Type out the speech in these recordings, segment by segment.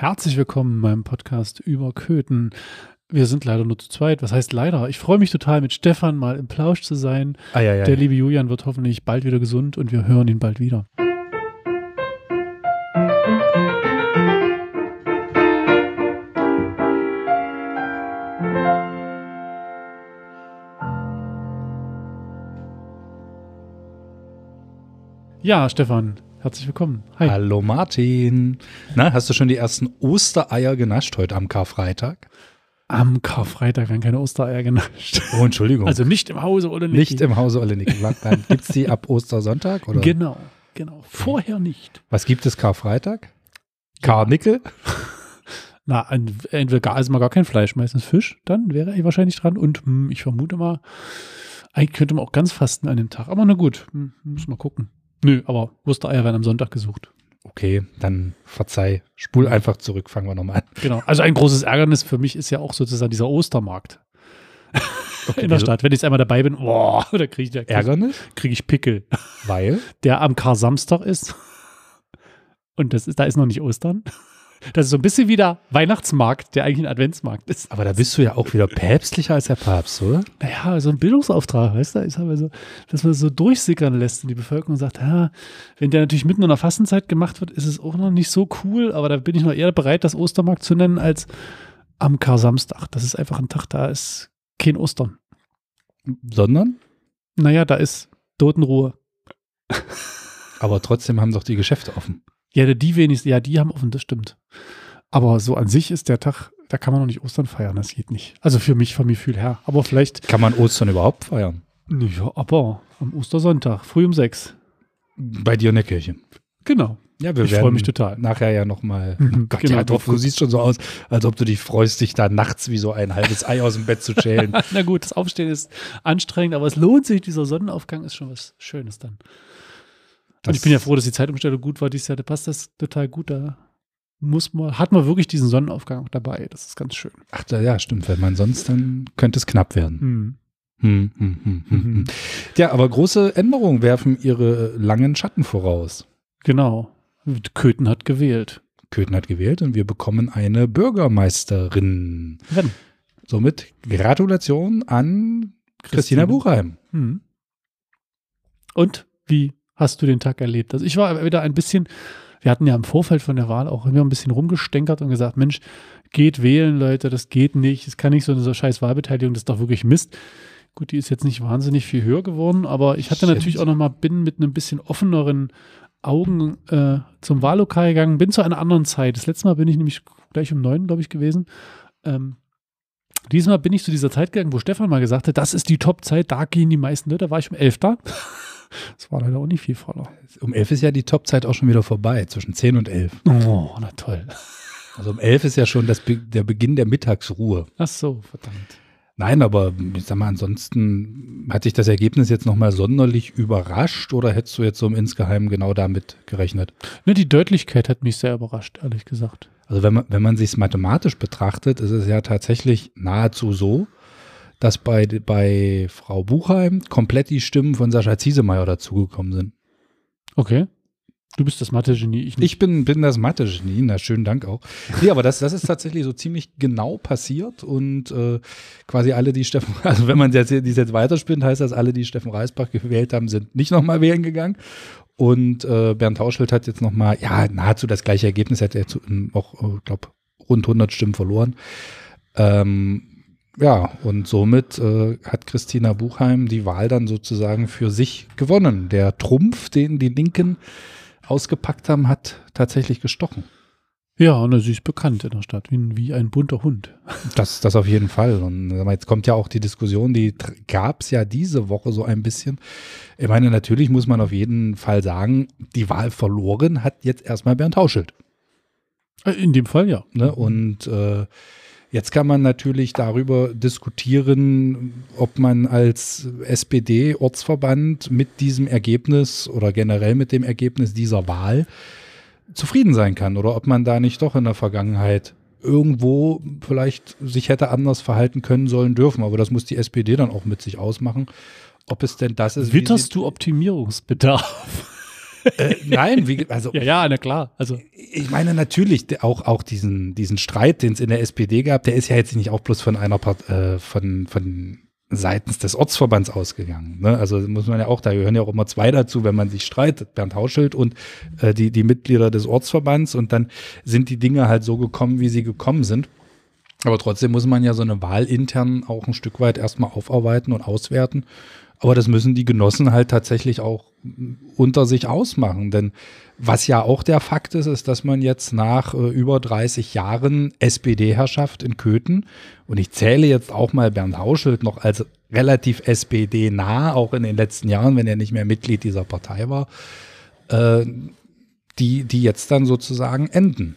Herzlich willkommen in meinem Podcast über Köthen. Wir sind leider nur zu zweit. Was heißt leider? Ich freue mich total, mit Stefan mal im Plausch zu sein. Ah, ja, ja, Der liebe Julian wird hoffentlich bald wieder gesund und wir hören ihn bald wieder. Ja, Stefan, herzlich willkommen. Hi. Hallo Martin. Na, hast du schon die ersten Ostereier genascht heute am Karfreitag? Am Karfreitag werden keine Ostereier genascht. Oh, Entschuldigung. Also nicht im Hause oder nicht im Hause Olenik. Dann gibt es die ab Ostersonntag? Oder? Genau, genau. Vorher nicht. Was gibt es Karfreitag? Karnickel? Na, entweder gar, also mal gar kein Fleisch, meistens Fisch, dann wäre ich wahrscheinlich dran. Und hm, ich vermute mal, eigentlich könnte man auch ganz fasten an dem Tag. Aber na gut, hm, muss mal gucken. Nö, aber Ostereier werden am Sonntag gesucht. Okay, dann verzeih. Spul einfach zurück, fangen wir nochmal an. Genau. Also ein großes Ärgernis für mich ist ja auch sozusagen dieser Ostermarkt in der? Stadt. Wenn ich einmal dabei bin, boah, da kriege ich, da krieg, Ärgernis? krieg ich Pickel. Weil? Der am Kar-Samstag ist. Und das ist, da ist noch nicht Ostern. Das ist so ein bisschen wie der Weihnachtsmarkt, der eigentlich ein Adventsmarkt ist. Aber da bist du ja auch wieder päpstlicher als der Papst, oder? naja, so ein Bildungsauftrag, weißt du, ist aber so, dass man so durchsickern lässt in die Bevölkerung und sagt, ja, wenn der natürlich mitten in der Fastenzeit gemacht wird, ist es auch noch nicht so cool, aber da bin ich noch eher bereit, das Ostermarkt zu nennen, als am Kar-Samstag. Das ist einfach ein Tag, da ist kein Ostern. Sondern? Naja, da ist Totenruhe. Aber trotzdem haben doch die Geschäfte offen. Ja, die wenigsten, ja, die haben offen, das stimmt. Aber so an sich ist der Tag, da kann man noch nicht Ostern feiern, das geht nicht. Also für mich, vom Gefühl her. Aber vielleicht, Kann man Ostern überhaupt feiern? ja, aber am Ostersonntag, früh um sechs. Bei dir in der Kirche. Genau. Ja, wir Ich werden freu mich total. Nachher ja nochmal. Mhm, Gott, genau, ja, doch, du siehst schon so aus, als ob du dich freust, dich da nachts wie so ein halbes Ei aus dem Bett zu schälen. Na gut, das Aufstehen ist anstrengend, aber es lohnt sich. Dieser Sonnenaufgang ist schon was Schönes dann. Und ich bin ja froh, dass die Zeitumstellung gut war dieses Jahr. Da passt das total gut. Da muss man, hat man wirklich diesen Sonnenaufgang auch dabei. Das ist ganz schön. Ach, ja, stimmt. Wenn man sonst, dann könnte es knapp werden. Hm. Hm, hm, hm, hm, Mhm. hm. Ja, aber große Änderungen werfen ihre langen Schatten voraus. Genau. Köthen hat gewählt. Köthen hat gewählt und wir bekommen eine Bürgermeisterin. Wenn. Somit Gratulation an Christina Buchheim. Hm. Und wie hast du den Tag erlebt? Also ich war wieder ein bisschen, wir hatten ja im Vorfeld von der Wahl auch immer ein bisschen rumgestänkert und gesagt, Mensch, geht wählen, Leute, das geht nicht. Es kann nicht so eine so scheiß Wahlbeteiligung, das ist doch wirklich Mist. Gut, die ist jetzt nicht wahnsinnig viel höher geworden, aber ich hatte Stimmt. natürlich auch noch mal, bin mit einem bisschen offeneren Augen äh, zum Wahllokal gegangen, bin zu einer anderen Zeit. Das letzte Mal bin ich nämlich gleich um neun, glaube ich, gewesen. Ähm, diesmal bin ich zu dieser Zeit gegangen, wo Stefan mal gesagt hat, das ist die Top-Zeit, da gehen die meisten Leute. Da war ich um elf da. Das war leider auch nicht viel voller. Um elf ist ja die Topzeit auch schon wieder vorbei, zwischen 10 und 11. Oh, na toll. Also um elf ist ja schon das, der Beginn der Mittagsruhe. Ach so, verdammt. Nein, aber ich sag mal, ansonsten hat dich das Ergebnis jetzt nochmal sonderlich überrascht oder hättest du jetzt so im Insgeheimen genau damit gerechnet? Ne, die Deutlichkeit hat mich sehr überrascht, ehrlich gesagt. Also wenn man, wenn man sich es mathematisch betrachtet, ist es ja tatsächlich nahezu so, dass bei, bei Frau Buchheim komplett die Stimmen von Sascha Ziesemeyer dazugekommen sind. Okay. Du bist das Mathe-Genie, ich nicht. Ich bin, bin das Mathe-Genie, na schönen Dank auch. Nee, aber das, das ist tatsächlich so ziemlich genau passiert und äh, quasi alle, die Steffen, also wenn man jetzt, dies jetzt weiterspinnt, heißt das, alle, die Steffen Reisbach gewählt haben, sind nicht nochmal wählen gegangen. Und äh, Bernd Tauschelt hat jetzt nochmal, ja, nahezu das gleiche Ergebnis, hat er zu, auch, ich glaube, rund 100 Stimmen verloren. Ähm, ja, und somit äh, hat Christina Buchheim die Wahl dann sozusagen für sich gewonnen. Der Trumpf, den die Linken ausgepackt haben, hat tatsächlich gestochen. ja, und sie ist bekannt in der Stadt, wie, wie ein bunter Hund. Das, das auf jeden Fall. Und jetzt kommt ja auch die Diskussion, die gab es ja diese Woche so ein bisschen. Ich meine, natürlich muss man auf jeden Fall sagen, die Wahl verloren hat jetzt erstmal Bernd Hauschild. Äh, In dem Fall ja. Ne? Und äh, jetzt kann man natürlich darüber diskutieren, ob man als SPD-Ortsverband mit diesem Ergebnis oder generell mit dem Ergebnis dieser Wahl zufrieden sein kann oder ob man da nicht doch in der Vergangenheit irgendwo vielleicht sich hätte anders verhalten können sollen dürfen. Aber das muss die SPD dann auch mit sich ausmachen, ob es denn das ist. Witterst du Optimierungsbedarf? Äh, nein, wie, also. Ja, ja, na klar. Also. Ich meine natürlich auch, auch diesen, diesen Streit, den es in der SPD gab, der ist ja jetzt nicht auch bloß von einer Part, äh, von, von seitens des Ortsverbands ausgegangen. Ne? Also muss man ja auch, da gehören ja auch immer zwei dazu, wenn man sich streitet, Bernd Hauschild und äh, die, die Mitglieder des Ortsverbands und dann sind die Dinge halt so gekommen, wie sie gekommen sind. Aber trotzdem muss man ja so eine Wahl intern auch ein Stück weit erstmal aufarbeiten und auswerten. Aber das müssen die Genossen halt tatsächlich auch unter sich ausmachen. Denn was ja auch der Fakt ist, ist, dass man jetzt nach äh, über 30 Jahren SPD-Herrschaft in Köthen, und ich zähle jetzt auch mal Bernd Hauschild noch als relativ SPD-nah, auch in den letzten Jahren, wenn er nicht mehr Mitglied dieser Partei war, äh, die, die jetzt dann sozusagen enden.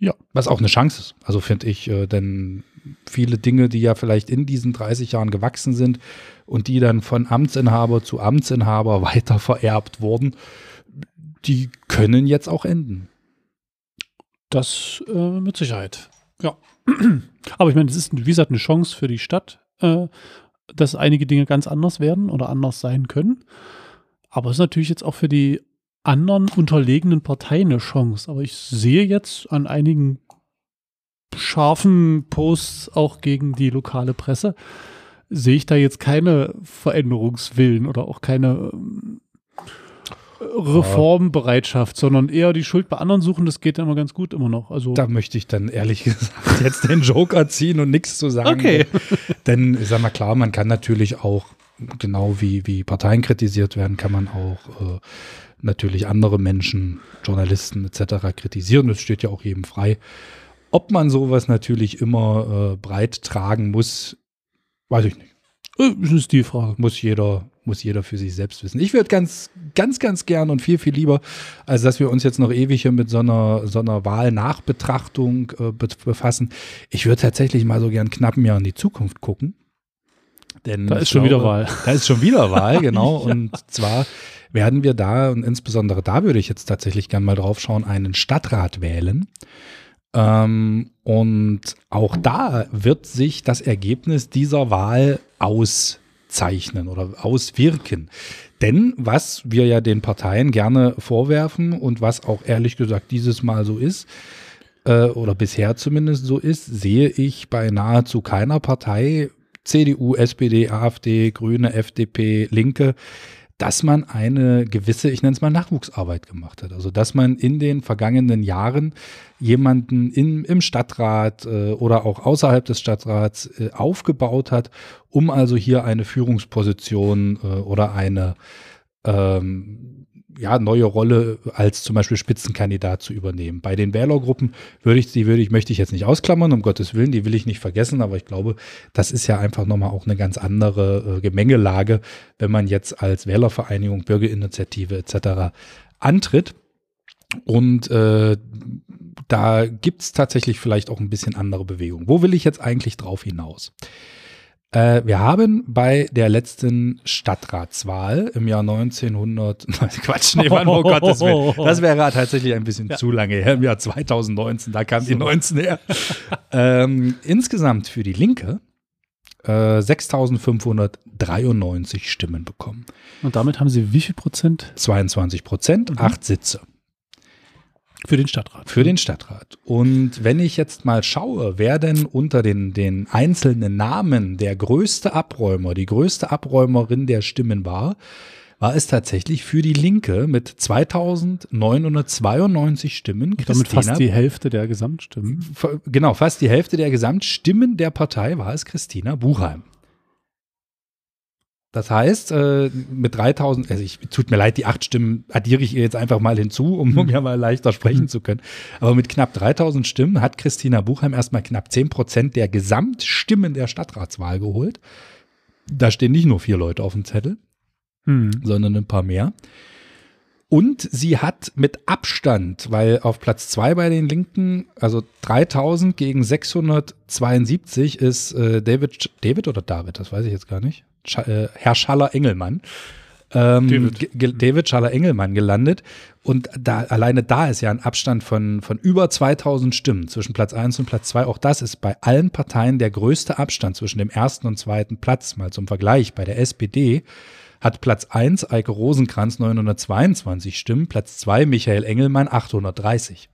Ja. Was auch eine Chance ist. Also finde ich, äh, denn viele Dinge, die ja vielleicht in diesen 30 Jahren gewachsen sind und die dann von Amtsinhaber zu Amtsinhaber weiter vererbt wurden, die können jetzt auch enden. Das äh, mit Sicherheit. Ja. Aber ich meine, es ist, wie gesagt, eine Chance für die Stadt, äh, dass einige Dinge ganz anders werden oder anders sein können. Aber es ist natürlich jetzt auch für die anderen unterlegenen Parteien eine Chance. Aber ich sehe jetzt an einigen scharfen Posts auch gegen die lokale Presse, sehe ich da jetzt keine Veränderungswillen oder auch keine ähm, Reformbereitschaft, sondern eher die Schuld bei anderen suchen, das geht immer ganz gut immer noch. Also da möchte ich dann ehrlich gesagt jetzt den Joker ziehen und nichts zu sagen. Okay. Denn, ich sag mal klar, man kann natürlich auch, genau wie, wie Parteien kritisiert werden, kann man auch äh, natürlich andere Menschen, Journalisten etc. kritisieren. Das steht ja auch jedem frei. Ob man sowas natürlich immer äh, breit tragen muss, weiß ich nicht. Äh, das ist die Frage. Muss jeder, muss jeder für sich selbst wissen. Ich würde ganz, ganz, ganz gern und viel, viel lieber, als dass wir uns jetzt noch ewig hier mit so einer, so einer Wahlnachbetrachtung äh, befassen. Ich würde tatsächlich mal so gern knapp ein Jahr in die Zukunft gucken. Denn da ist schon glaube, wieder Wahl. Da ist schon wieder Wahl, genau. ja. Und zwar werden wir da, und insbesondere da würde ich jetzt tatsächlich gern mal drauf schauen, einen Stadtrat wählen. Ähm, und auch da wird sich das Ergebnis dieser Wahl auszeichnen oder auswirken. Denn was wir ja den Parteien gerne vorwerfen und was auch ehrlich gesagt dieses Mal so ist, äh, oder bisher zumindest so ist, sehe ich bei nahezu keiner Partei, CDU, SPD, AfD, Grüne, FDP, Linke, dass man eine gewisse, ich nenne es mal Nachwuchsarbeit gemacht hat. Also dass man in den vergangenen Jahren jemanden in, im Stadtrat äh, oder auch außerhalb des Stadtrats äh, aufgebaut hat, um also hier eine Führungsposition äh, oder eine ähm, ja, neue Rolle als zum Beispiel Spitzenkandidat zu übernehmen. Bei den Wählergruppen würde ich, die würde ich, möchte ich jetzt nicht ausklammern, um Gottes Willen, die will ich nicht vergessen, aber ich glaube, das ist ja einfach nochmal auch eine ganz andere äh, Gemengelage, wenn man jetzt als Wählervereinigung, Bürgerinitiative etc. antritt. Und äh, da gibt es tatsächlich vielleicht auch ein bisschen andere Bewegungen. Wo will ich jetzt eigentlich drauf hinaus? Äh, wir haben bei der letzten Stadtratswahl im Jahr 1900, Quatsch, nee, Mann, oh Gottes Willen, das wäre tatsächlich ein bisschen ja. zu lange her, im Jahr 2019, da kam die 19 her. ähm, insgesamt für die Linke äh, 6.593 Stimmen bekommen. Und damit haben sie wie viel Prozent? 22 Prozent, mhm. acht Sitze. Für den Stadtrat. Für den Stadtrat. Und wenn ich jetzt mal schaue, wer denn unter den, den einzelnen Namen der größte Abräumer, die größte Abräumerin der Stimmen war, war es tatsächlich für die Linke mit 2992 Stimmen. Und damit fast die Hälfte der Gesamtstimmen. Genau, fast die Hälfte der Gesamtstimmen der Partei war es Christina Buchheim. Das heißt, äh, mit 3000, also ich, tut mir leid, die acht Stimmen addiere ich ihr jetzt einfach mal hinzu, um, um ja mal leichter sprechen zu können. Aber mit knapp 3000 Stimmen hat Christina Buchheim erstmal knapp 10 Prozent der Gesamtstimmen der Stadtratswahl geholt. Da stehen nicht nur vier Leute auf dem Zettel, hm. sondern ein paar mehr. Und sie hat mit Abstand, weil auf Platz zwei bei den Linken, also 3000 gegen 672 ist äh, David, David oder David, das weiß ich jetzt gar nicht. Äh, Herr Schaller-Engelmann. Ähm, David. David Schaller-Engelmann gelandet. Und da, alleine da ist ja ein Abstand von, von über 2000 Stimmen zwischen Platz 1 und Platz 2. Auch das ist bei allen Parteien der größte Abstand zwischen dem ersten und zweiten Platz. Mal zum Vergleich. Bei der SPD hat Platz 1 Eike Rosenkranz 922 Stimmen, Platz 2 Michael Engelmann 830.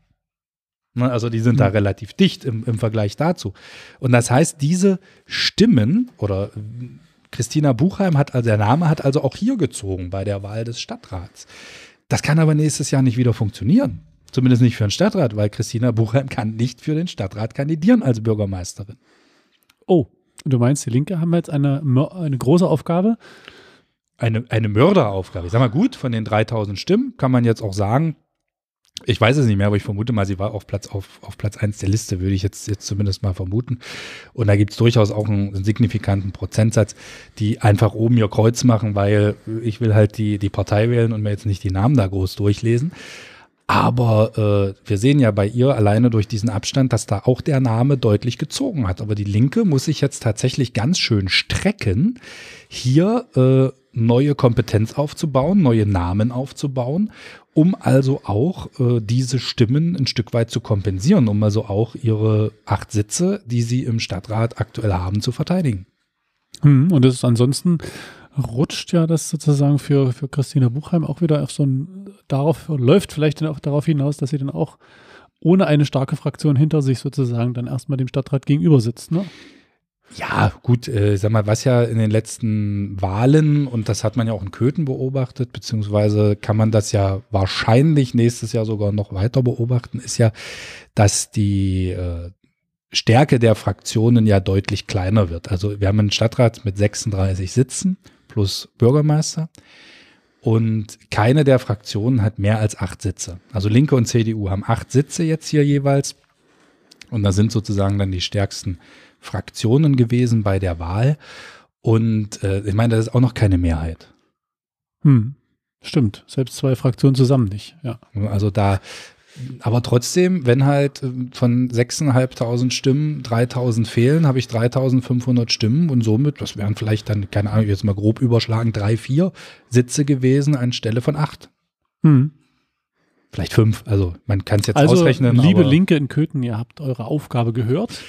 Ne, also die sind da relativ dicht im, im Vergleich dazu. Und das heißt, diese Stimmen oder Christina Buchheim hat, also der Name hat also auch hier gezogen bei der Wahl des Stadtrats. Das kann aber nächstes Jahr nicht wieder funktionieren. Zumindest nicht für den Stadtrat, weil Christina Buchheim kann nicht für den Stadtrat kandidieren als Bürgermeisterin. Oh, du meinst, die Linke haben jetzt eine, eine große Aufgabe? Eine, eine Mörderaufgabe. Ich sag mal, gut, von den 3000 Stimmen kann man jetzt auch sagen, ich weiß es nicht mehr, aber ich vermute mal, sie war auf Platz, auf, auf Platz 1 der Liste, würde ich jetzt, jetzt zumindest mal vermuten. Und da gibt es durchaus auch einen, einen, signifikanten Prozentsatz, die einfach oben ihr Kreuz machen, weil ich will halt die, die Partei wählen und mir jetzt nicht die Namen da groß durchlesen. Aber äh, wir sehen ja bei ihr alleine durch diesen Abstand, dass da auch der Name deutlich gezogen hat. Aber die Linke muss sich jetzt tatsächlich ganz schön strecken, hier äh, neue Kompetenz aufzubauen, neue Namen aufzubauen um also auch äh, diese Stimmen ein Stück weit zu kompensieren, um also auch ihre acht Sitze, die sie im Stadtrat aktuell haben, zu verteidigen. Hm, und das ist ansonsten rutscht ja das sozusagen für, für Christina Buchheim auch wieder auf so ein, darauf, läuft vielleicht dann auch darauf hinaus, dass sie dann auch ohne eine starke Fraktion hinter sich sozusagen dann erstmal dem Stadtrat gegenüber sitzt, ne? Ja, gut, äh, sag mal, was ja in den letzten Wahlen, und das hat man ja auch in Köthen beobachtet, beziehungsweise kann man das ja wahrscheinlich nächstes Jahr sogar noch weiter beobachten, ist ja, dass die äh, Stärke der Fraktionen ja deutlich kleiner wird. Also wir haben einen Stadtrat mit 36 Sitzen plus Bürgermeister. Und keine der Fraktionen hat mehr als acht Sitze. Also Linke und CDU haben acht Sitze jetzt hier jeweils. Und da sind sozusagen dann die stärksten Fraktionen gewesen bei der Wahl. Und äh, ich meine, das ist auch noch keine Mehrheit. Hm. Stimmt, selbst zwei Fraktionen zusammen nicht, ja. Also da, aber trotzdem, wenn halt äh, von 6.500 Stimmen 3.000 fehlen, habe ich 3.500 Stimmen und somit, das wären vielleicht dann, keine Ahnung, jetzt mal grob überschlagen, drei, vier Sitze gewesen anstelle von acht. Hm. Vielleicht fünf, also man kann es jetzt also, ausrechnen. Liebe Linke in Köthen, ihr habt eure Aufgabe gehört.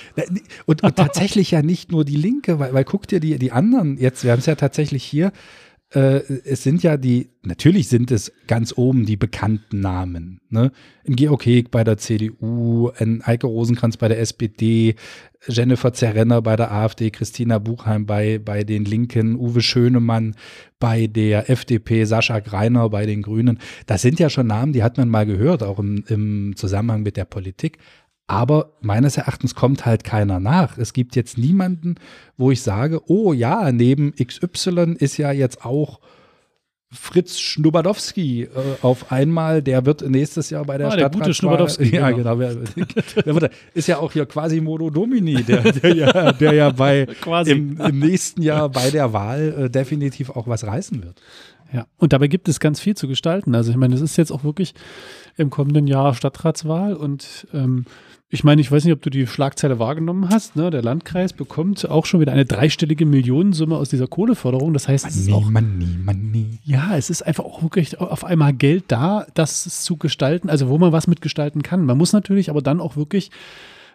Und, und tatsächlich ja nicht nur die Linke, weil, weil guckt ihr die, die anderen jetzt, wir haben es ja tatsächlich hier, äh, es sind ja die, natürlich sind es ganz oben die bekannten Namen. Ne? Ein Georg Heg bei der CDU, ein Eike Rosenkranz bei der SPD, Jennifer Zerrenner bei der AfD, Christina Buchheim bei, bei den Linken, Uwe Schönemann bei der FDP, Sascha Greiner bei den Grünen. Das sind ja schon Namen, die hat man mal gehört, auch im, im Zusammenhang mit der Politik. Aber meines Erachtens kommt halt keiner nach. Es gibt jetzt niemanden, wo ich sage, oh ja, neben XY ist ja jetzt auch Fritz Schnubadowski äh, auf einmal, der wird nächstes Jahr bei der ah, Stadtrat. Der gute Schnubadowski. Ja, genau. genau. ist ja auch hier quasi Modo Domini, der, der, ja, der ja bei im, im, nächsten Jahr bei der Wahl äh, definitiv auch was reißen wird. Ja, und dabei gibt es ganz viel zu gestalten. Also ich meine, es ist jetzt auch wirklich im kommenden Jahr Stadtratswahl und ähm, ich meine, ich weiß nicht, ob du die Schlagzeile wahrgenommen hast. Ne? Der Landkreis bekommt auch schon wieder eine dreistellige Millionensumme aus dieser Kohleförderung. Das heißt, es ist auch, money, money. Ja, es ist einfach auch wirklich auf einmal Geld da, das zu gestalten, also wo man was mit gestalten kann. Man muss natürlich aber dann auch wirklich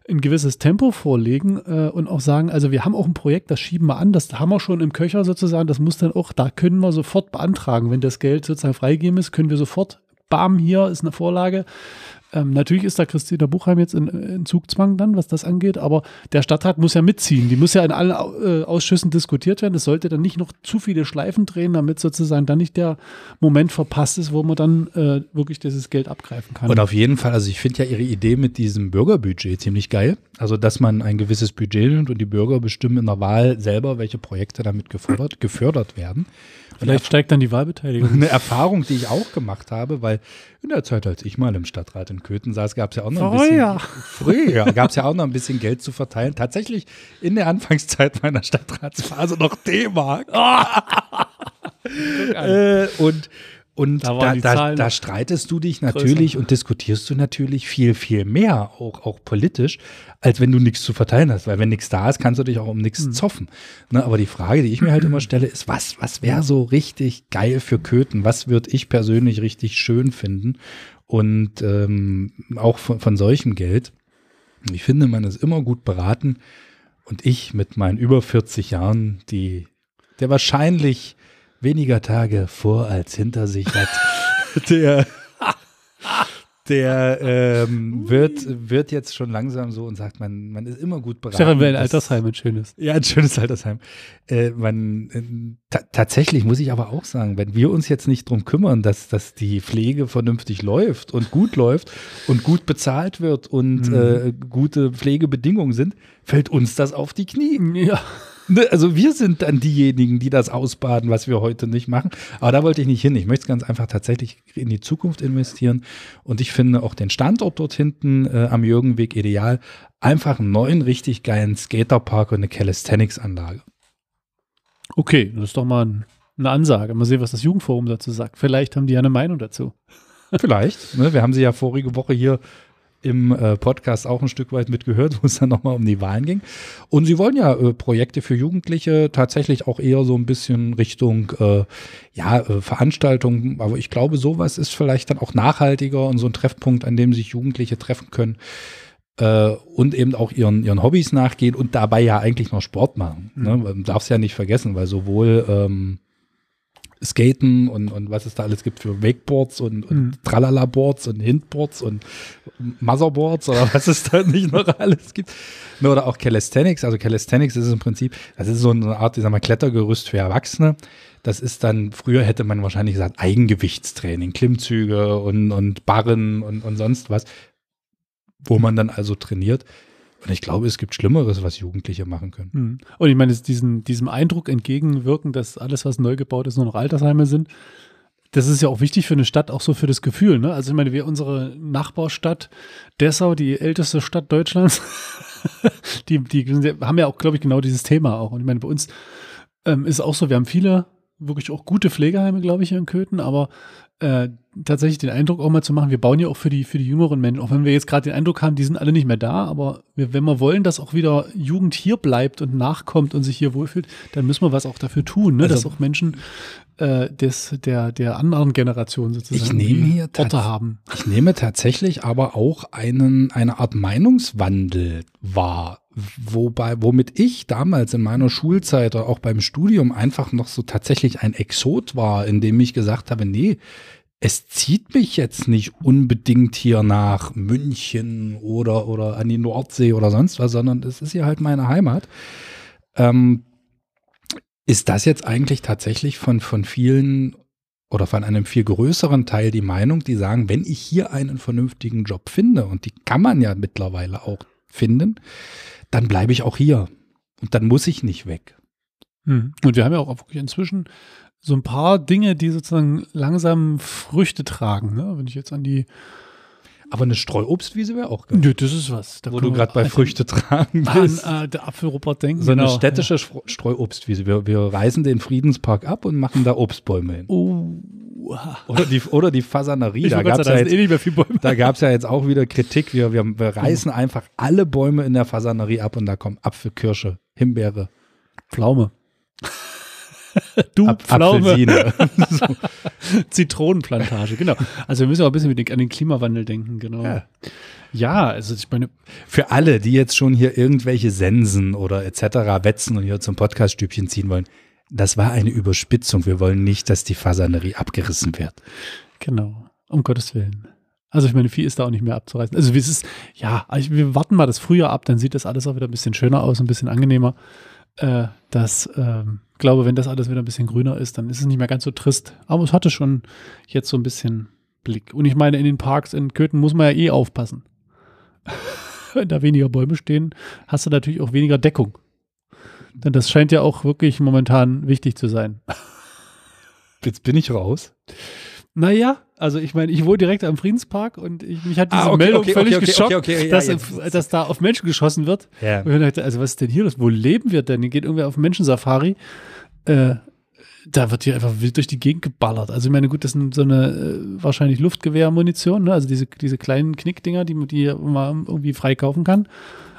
ein gewisses Tempo vorlegen äh, und auch sagen, also wir haben auch ein Projekt, das schieben wir an, das haben wir schon im Köcher sozusagen, das muss dann auch, da können wir sofort beantragen. Wenn das Geld sozusagen freigegeben ist, können wir sofort, bam, hier ist eine Vorlage, ähm, natürlich ist da Christina Buchheim jetzt in, in, Zugzwang dann, was das angeht, aber der Stadtrat muss ja mitziehen. Die muss ja in allen äh, Ausschüssen diskutiert werden. Es sollte dann nicht noch zu viele Schleifen drehen, damit sozusagen dann nicht der Moment verpasst ist, wo man dann äh, wirklich dieses Geld abgreifen kann. Und auf jeden Fall, also ich finde ja Ihre Idee mit diesem Bürgerbudget ziemlich geil. Also, dass man ein gewisses Budget nimmt und die Bürger bestimmen in der Wahl selber, welche Projekte damit gefördert, gefördert werden. Vielleicht steigt dann die Wahlbeteiligung. Eine Erfahrung, die ich auch gemacht habe, weil in der Zeit, als ich mal im Stadtrat in Köthen saß, gab es ja auch noch ein bisschen. Früher gab es ja auch noch ein bisschen Geld zu verteilen. Tatsächlich in der Anfangszeit meiner Stadtratsphase noch D-Mark. äh, und und da, da, da, streitest du dich natürlich größer. und diskutierst du natürlich viel, viel mehr, auch, auch politisch, als wenn du nichts zu verteilen hast. Weil wenn nichts da ist, kannst du dich auch um nichts mhm. zoffen. Ne, aber die Frage, die ich mir halt immer stelle, ist, was, was wäre so richtig geil für Köthen? Was würde ich persönlich richtig schön finden? Und ähm, auch von, von solchem Geld. Ich finde, man ist immer gut beraten. Und ich mit meinen über 40 Jahren, die, der wahrscheinlich weniger Tage vor als hinter sich hat, der, der ähm, wird, wird jetzt schon langsam so und sagt, man, man ist immer gut beraten. Stefan will ein Altersheim, ein schönes. Ja, ein schönes Altersheim. Äh, man, äh, ta tatsächlich muss ich aber auch sagen, wenn wir uns jetzt nicht drum kümmern, dass, dass die Pflege vernünftig läuft und gut läuft und gut bezahlt wird und Mhm. äh, gute Pflegebedingungen sind, fällt uns das auf die Knie. Ja. Ne, Also wir sind dann diejenigen, die das ausbaden, was wir heute nicht machen. Aber da wollte ich nicht hin. Ich möchte es ganz einfach tatsächlich in die Zukunft investieren. Und ich finde auch den Standort dort hinten äh, am Jürgenweg ideal. Einfach einen neuen, richtig geilen Skaterpark und eine Calisthenics-Anlage. Okay, das ist doch mal ein, eine Ansage. Mal sehen, was das Jugendforum dazu sagt. Vielleicht haben die ja eine Meinung dazu. Vielleicht. Ne? Wir haben sie ja vorige Woche hier im äh, Podcast auch ein Stück weit mitgehört, wo es dann nochmal um die Wahlen ging. Und sie wollen ja äh, Projekte für Jugendliche tatsächlich auch eher so ein bisschen Richtung äh, ja, äh, Veranstaltungen. Aber ich glaube, sowas ist vielleicht dann auch nachhaltiger und so ein Treffpunkt, an dem sich Jugendliche treffen können. Äh, und eben auch ihren, ihren Hobbys nachgehen und dabei ja eigentlich noch Sport machen. Ne? Man darf es ja nicht vergessen, weil sowohl ähm, Skaten und, und was es da alles gibt für Wakeboards und, und Mhm. Tralala-Boards und Hintboards und Motherboards oder was es da nicht noch alles gibt. Ne, Oder auch Calisthenics. Also Calisthenics ist im Prinzip, das ist so eine Art, ich sag mal, Klettergerüst für Erwachsene. Das ist dann, früher hätte man wahrscheinlich gesagt, Eigengewichtstraining, Klimmzüge und, und Barren und, und sonst was, wo man dann also trainiert. Und ich glaube, es gibt Schlimmeres, was Jugendliche machen können. Hm. Und ich meine, es- diesen, diesem Eindruck entgegenwirken, dass alles, was neu gebaut ist, nur noch Altersheime sind. Das ist ja auch wichtig für eine Stadt, auch so für das Gefühl. Ne? Also ich meine, wir, unsere Nachbarstadt Dessau, die älteste Stadt Deutschlands, die, die haben ja auch, glaube ich, genau dieses Thema auch. Und ich meine, bei uns ähm, ist auch so, wir haben viele wirklich auch gute Pflegeheime, glaube ich, hier in Köthen, aber äh, tatsächlich den Eindruck auch mal zu machen, wir bauen ja auch für die, für die jüngeren Menschen, auch wenn wir jetzt gerade den Eindruck haben, die sind alle nicht mehr da, aber wir, wenn wir wollen, dass auch wieder Jugend hier bleibt und nachkommt und sich hier wohlfühlt, dann müssen wir was auch dafür tun, ne? Also- dass auch Menschen äh, des, der, der anderen Generation sozusagen Ich nehme hier Orte haben. Ich nehme tatsächlich aber auch einen, eine Art Meinungswandel wahr, wobei, womit ich damals in meiner Schulzeit oder auch beim Studium einfach noch so tatsächlich ein Exot war, in dem ich gesagt habe, nee, es zieht mich jetzt nicht unbedingt hier nach München oder, oder an die Nordsee oder sonst was, sondern es ist hier halt meine Heimat. Ähm, ist das jetzt eigentlich tatsächlich von, von vielen oder von einem viel größeren Teil die Meinung, die sagen, wenn ich hier einen vernünftigen Job finde, und die kann man ja mittlerweile auch finden, dann bleibe ich auch hier. Und dann muss ich nicht weg. Hm. Und wir haben ja auch wirklich inzwischen so ein paar Dinge, die sozusagen langsam Früchte tragen. Ne? Wenn ich jetzt an die, Aber eine Streuobstwiese wäre auch geil. Nö, das ist was. Da Wo du gerade bei an- Früchte tragen an bist. äh, der Apfelrobert denken. So eine genau. städtische Stro- Streuobstwiese. Wir, wir reisen den Friedenspark ab und machen da Obstbäume hin. Oh. Oder die, oder die Fasanerie. Ich Da gab es ja eh jetzt nicht mehr viele Bäume. Da gab es ja jetzt auch wieder Kritik. Wir, wir, wir reißen einfach alle Bäume in der Fasanerie ab und da kommen Apfel, Kirsche, Himbeere, Pflaume. du Ap Pflaume. So. Zitronenplantage, genau. Also wir müssen auch ein bisschen mit den- an den Klimawandel denken, genau. Ja. Ja, also ich meine, Für alle, die jetzt schon hier irgendwelche Sensen oder etc. wetzen und hier zum Podcaststübchen ziehen wollen, das war eine Überspitzung. Wir wollen nicht, dass die Fasanerie abgerissen wird. genau, um Gottes Willen. Also ich meine, viel ist da auch nicht mehr abzureißen. Also es ist, ja, wir warten mal das Frühjahr ab, dann sieht das alles auch wieder ein bisschen schöner aus, ein bisschen angenehmer. Äh, das, ähm, glaube, wenn das alles wieder ein bisschen grüner ist, dann ist es nicht mehr ganz so trist. Aber es hatte schon jetzt so ein bisschen Blick. Und ich meine, in den Parks in Köthen muss man ja eh aufpassen. wenn da weniger Bäume stehen, hast du natürlich auch weniger Deckung. Denn das scheint ja auch wirklich momentan wichtig zu sein. Jetzt bin ich raus. Naja, also ich meine, ich wohne direkt am Friedenspark und ich, mich hat diese Ah, okay, Meldung okay, völlig okay, geschockt, ja, dass, dass da auf Menschen geschossen wird. Ja. Und ich dachte, also was ist denn hier los? Wo leben wir denn? Hier geht irgendwer auf Menschensafari. Äh, da wird hier einfach wild durch die Gegend geballert. Also ich meine, gut, das sind so eine äh, wahrscheinlich Luftgewehrmunition, ne? also diese, diese kleinen Knickdinger, die, die man irgendwie freikaufen kann.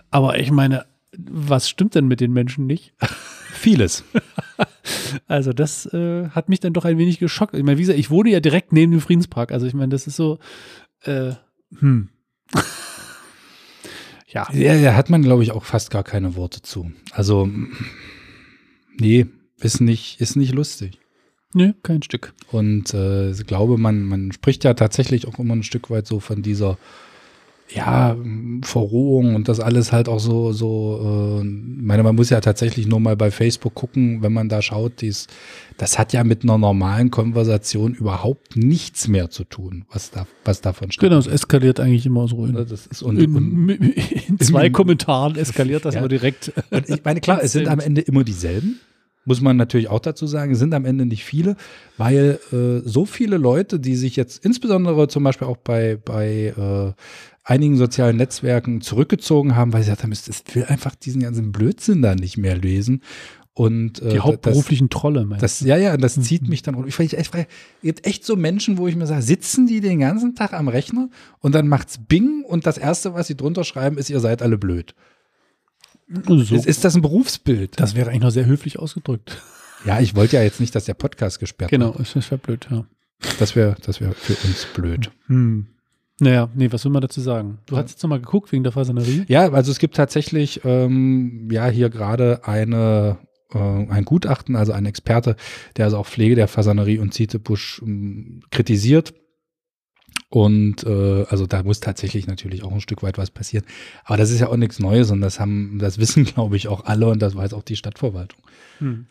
Aber ich meine, was stimmt denn mit den Menschen nicht? Vieles. Also das äh, hat mich dann doch ein wenig geschockt. Ich meine, wie gesagt, ich wohne ja direkt neben dem Friedenspark. Also ich meine, das ist so, äh, hm. ja. Ja, da hat man, glaube ich, auch fast gar keine Worte zu. Also, nee, ist nicht, ist nicht lustig. Nö, kein Stück. Und äh, ich glaube, man, man spricht ja tatsächlich auch immer ein Stück weit so von dieser ja, Verrohung und das alles halt auch so, so, äh, meine, man muss ja tatsächlich nur mal bei Facebook gucken, wenn man da schaut, dies, das hat ja mit einer normalen Konversation überhaupt nichts mehr zu tun, was da, was davon steht. Genau, es eskaliert eigentlich immer so in, das ist und, in, und, in zwei Kommentaren eskaliert das ja. immer direkt. Und ich meine, klar, es sind am Ende immer dieselben muss man natürlich auch dazu sagen, sind am Ende nicht viele, weil äh, so viele Leute, die sich jetzt insbesondere zum Beispiel auch bei, bei äh, einigen sozialen Netzwerken zurückgezogen haben, weil sie gesagt haben, ich will einfach diesen ganzen Blödsinn da nicht mehr lesen. Und, äh, die hauptberuflichen das, Trolle, meinst das, Ja, ja, das mhm. zieht mich dann. Ich ich frage, es gibt echt so Menschen, wo ich mir sage, sitzen die den ganzen Tag am Rechner und dann macht's Bing und das Erste, was sie drunter schreiben, ist, ihr seid alle blöd. So. Ist, ist das ein Berufsbild? Das wäre eigentlich noch sehr höflich ausgedrückt. Ja, ich wollte ja jetzt nicht, dass der Podcast gesperrt genau, wird. Genau, das wäre blöd, ja. Das wäre das wär für uns blöd. Hm. Naja, nee, was will man dazu sagen? Du ja. hast jetzt nochmal geguckt wegen der Fasanerie? Ja, also es gibt tatsächlich ähm, ja hier gerade eine äh, ein Gutachten, also ein Experte, der also auch Pflege der Fasanerie und Zietebusch ähm, kritisiert. Und äh, also da muss tatsächlich natürlich auch ein Stück weit was passieren. Aber das ist ja auch nichts Neues und das haben, das wissen, glaube ich, auch alle und das weiß auch die Stadtverwaltung. Hm.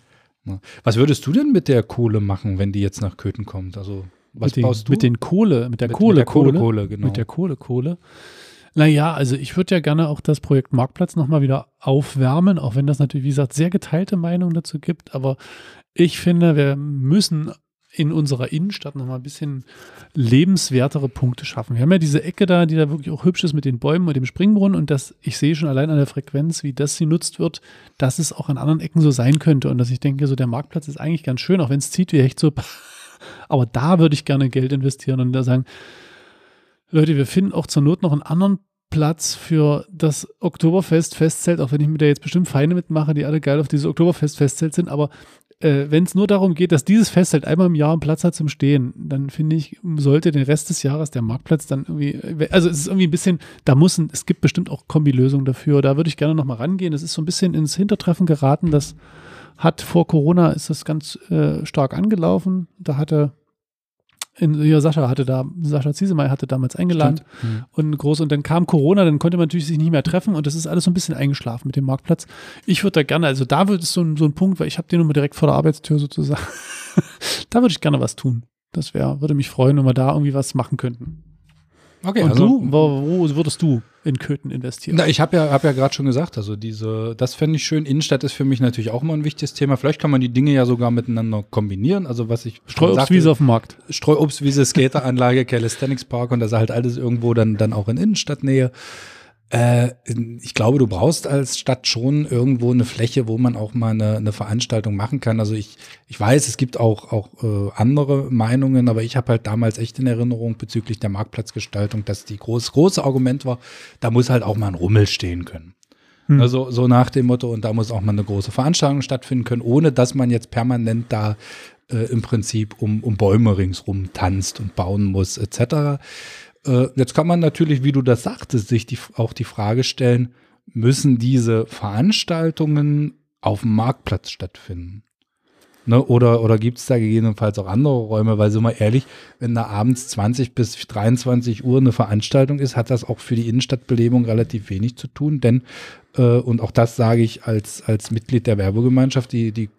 Was würdest du denn mit der Kohle machen, wenn die jetzt nach Köthen kommt? Also was mit den, baust du? Mit den Kohle, mit der mit, Kohle, mit der Kohle, Kohle, genau. Mit der Kohle, Kohle. Naja, also ich würde ja gerne auch das Projekt Marktplatz nochmal wieder aufwärmen, auch wenn das natürlich, wie gesagt, sehr geteilte Meinungen dazu gibt. Aber ich finde, wir müssen in unserer Innenstadt nochmal ein bisschen lebenswertere Punkte schaffen. Wir haben ja diese Ecke da, die da wirklich auch hübsch ist mit den Bäumen und dem Springbrunnen und das, ich sehe schon allein an der Frequenz, wie das genutzt wird, dass es auch an anderen Ecken so sein könnte und dass ich denke, so der Marktplatz ist eigentlich ganz schön, auch wenn es zieht wie echt so aber da würde ich gerne Geld investieren und da sagen, Leute, wir finden auch zur Not noch einen anderen Platz für das Oktoberfest Festzelt, auch wenn ich mir da jetzt bestimmt Feinde mitmache, die alle geil auf dieses Oktoberfest Festzelt sind, aber äh, wenn es nur darum geht, dass dieses Festzelt einmal im Jahr einen Platz hat zum Stehen, dann finde ich, sollte den Rest des Jahres der Marktplatz dann irgendwie, also es ist irgendwie ein bisschen, da muss ein, es gibt bestimmt auch Kombilösungen dafür, da würde ich gerne nochmal rangehen. Es ist so ein bisschen ins Hintertreffen geraten, das hat vor Corona ist das ganz äh, stark angelaufen. Da hatte in, ja, Sascha hatte da, Sascha Ziesemeier hatte damals eingeladen mhm. und groß und dann kam Corona, dann konnte man natürlich sich nicht mehr treffen und das ist alles so ein bisschen eingeschlafen mit dem Marktplatz. Ich würde da gerne, also da wird es so, ein, so ein Punkt, weil ich habe den nur direkt vor der Arbeitstür sozusagen. da würde ich gerne was tun. Das wäre, würde mich freuen, wenn wir da irgendwie was machen könnten. Okay, und also, du, wo, wo würdest du in Köthen investieren? Na, ich habe ja, hab ja gerade schon gesagt, also diese, das fände ich schön. Innenstadt ist für mich natürlich auch immer ein wichtiges Thema. Vielleicht kann man die Dinge ja sogar miteinander kombinieren. Also was ich Streuobstwiese auf dem Markt. Streuobstwiese, Skateranlage, Calisthenics Park und das ist halt alles irgendwo dann, dann auch in Innenstadtnähe. Äh, ich glaube, du brauchst als Stadt schon irgendwo eine Fläche, wo man auch mal eine, eine Veranstaltung machen kann. Also ich, ich weiß, es gibt auch, auch äh, andere Meinungen, aber ich habe halt damals echt in Erinnerung bezüglich der Marktplatzgestaltung, dass die groß, große Argument war, da muss halt auch mal ein Rummel stehen können. Hm. Also so nach dem Motto, und da muss auch mal eine große Veranstaltung stattfinden können, ohne dass man jetzt permanent da äh, im Prinzip um, um Bäume ringsrum tanzt und bauen muss, etc. Äh, jetzt kann man natürlich, wie du das sagtest, sich die, auch die Frage stellen, müssen diese Veranstaltungen auf dem Marktplatz stattfinden? Ne, oder oder gibt es da gegebenenfalls auch andere Räume? Weil, sind wir ehrlich, wenn da abends 20 bis 23 Uhr eine Veranstaltung ist, hat das auch für die Innenstadtbelebung relativ wenig zu tun. Denn, äh, und auch das sage ich als, als Mitglied der Werbegemeinschaft, die, die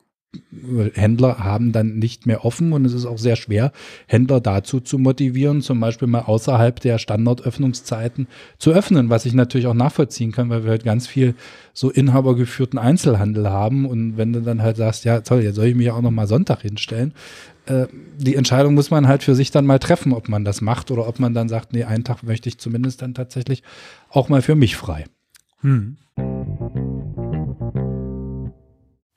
Händler haben dann nicht mehr offen und es ist auch sehr schwer, Händler dazu zu motivieren, zum Beispiel mal außerhalb der Standardöffnungszeiten zu öffnen, was ich natürlich auch nachvollziehen kann, weil wir halt ganz viel so inhabergeführten Einzelhandel haben und wenn du dann halt sagst, ja toll, jetzt soll ich mich auch noch mal Sonntag hinstellen, äh, die Entscheidung muss man halt für sich dann mal treffen, ob man das macht oder ob man dann sagt, nee, einen Tag möchte ich zumindest dann tatsächlich auch mal für mich frei. Hm.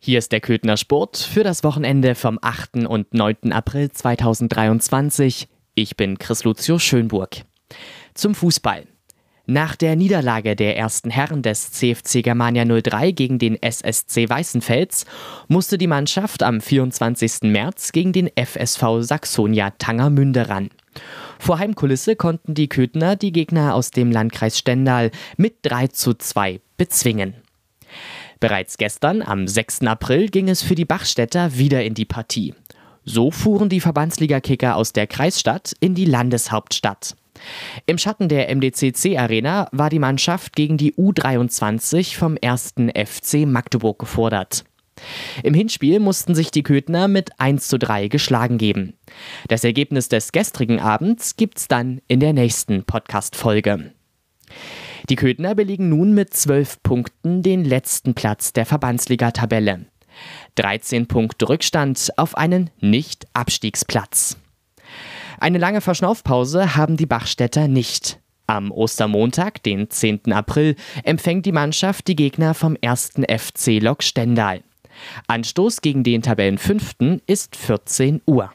Hier ist der Köthner Sport für das Wochenende vom 8. und 9. April 2023. Ich bin Chris Lucio Schönburg. Zum Fußball. Nach der Niederlage der ersten Herren des CFC Germania 03 gegen den SSC Weißenfels musste die Mannschaft am 24. März gegen den FSV Saxonia Tangermünde ran. Vor Heimkulisse konnten die Köthner die Gegner aus dem Landkreis Stendal mit 3 zu 2 bezwingen. Bereits gestern, am 6. April, ging es für die Bachstädter wieder in die Partie. So fuhren die Verbandsliga-Kicker aus der Kreisstadt in die Landeshauptstadt. Im Schatten der MDCC Arena war die Mannschaft gegen die U23 vom 1. FC Magdeburg gefordert. Im Hinspiel mussten sich die Köthner mit 1 zu 3 geschlagen geben. Das Ergebnis des gestrigen Abends gibt's dann in der nächsten Podcast-Folge. Die Köthner belegen nun mit 12 Punkten den letzten Platz der Verbandsliga-Tabelle. 13 Punkte Rückstand auf einen Nicht-Abstiegsplatz. Eine lange Verschnaufpause haben die Bachstädter nicht. Am Ostermontag, den 10. April, empfängt die Mannschaft die Gegner vom 1. FC Lok Stendal. Anstoß gegen den Tabellenfünften ist 14 Uhr.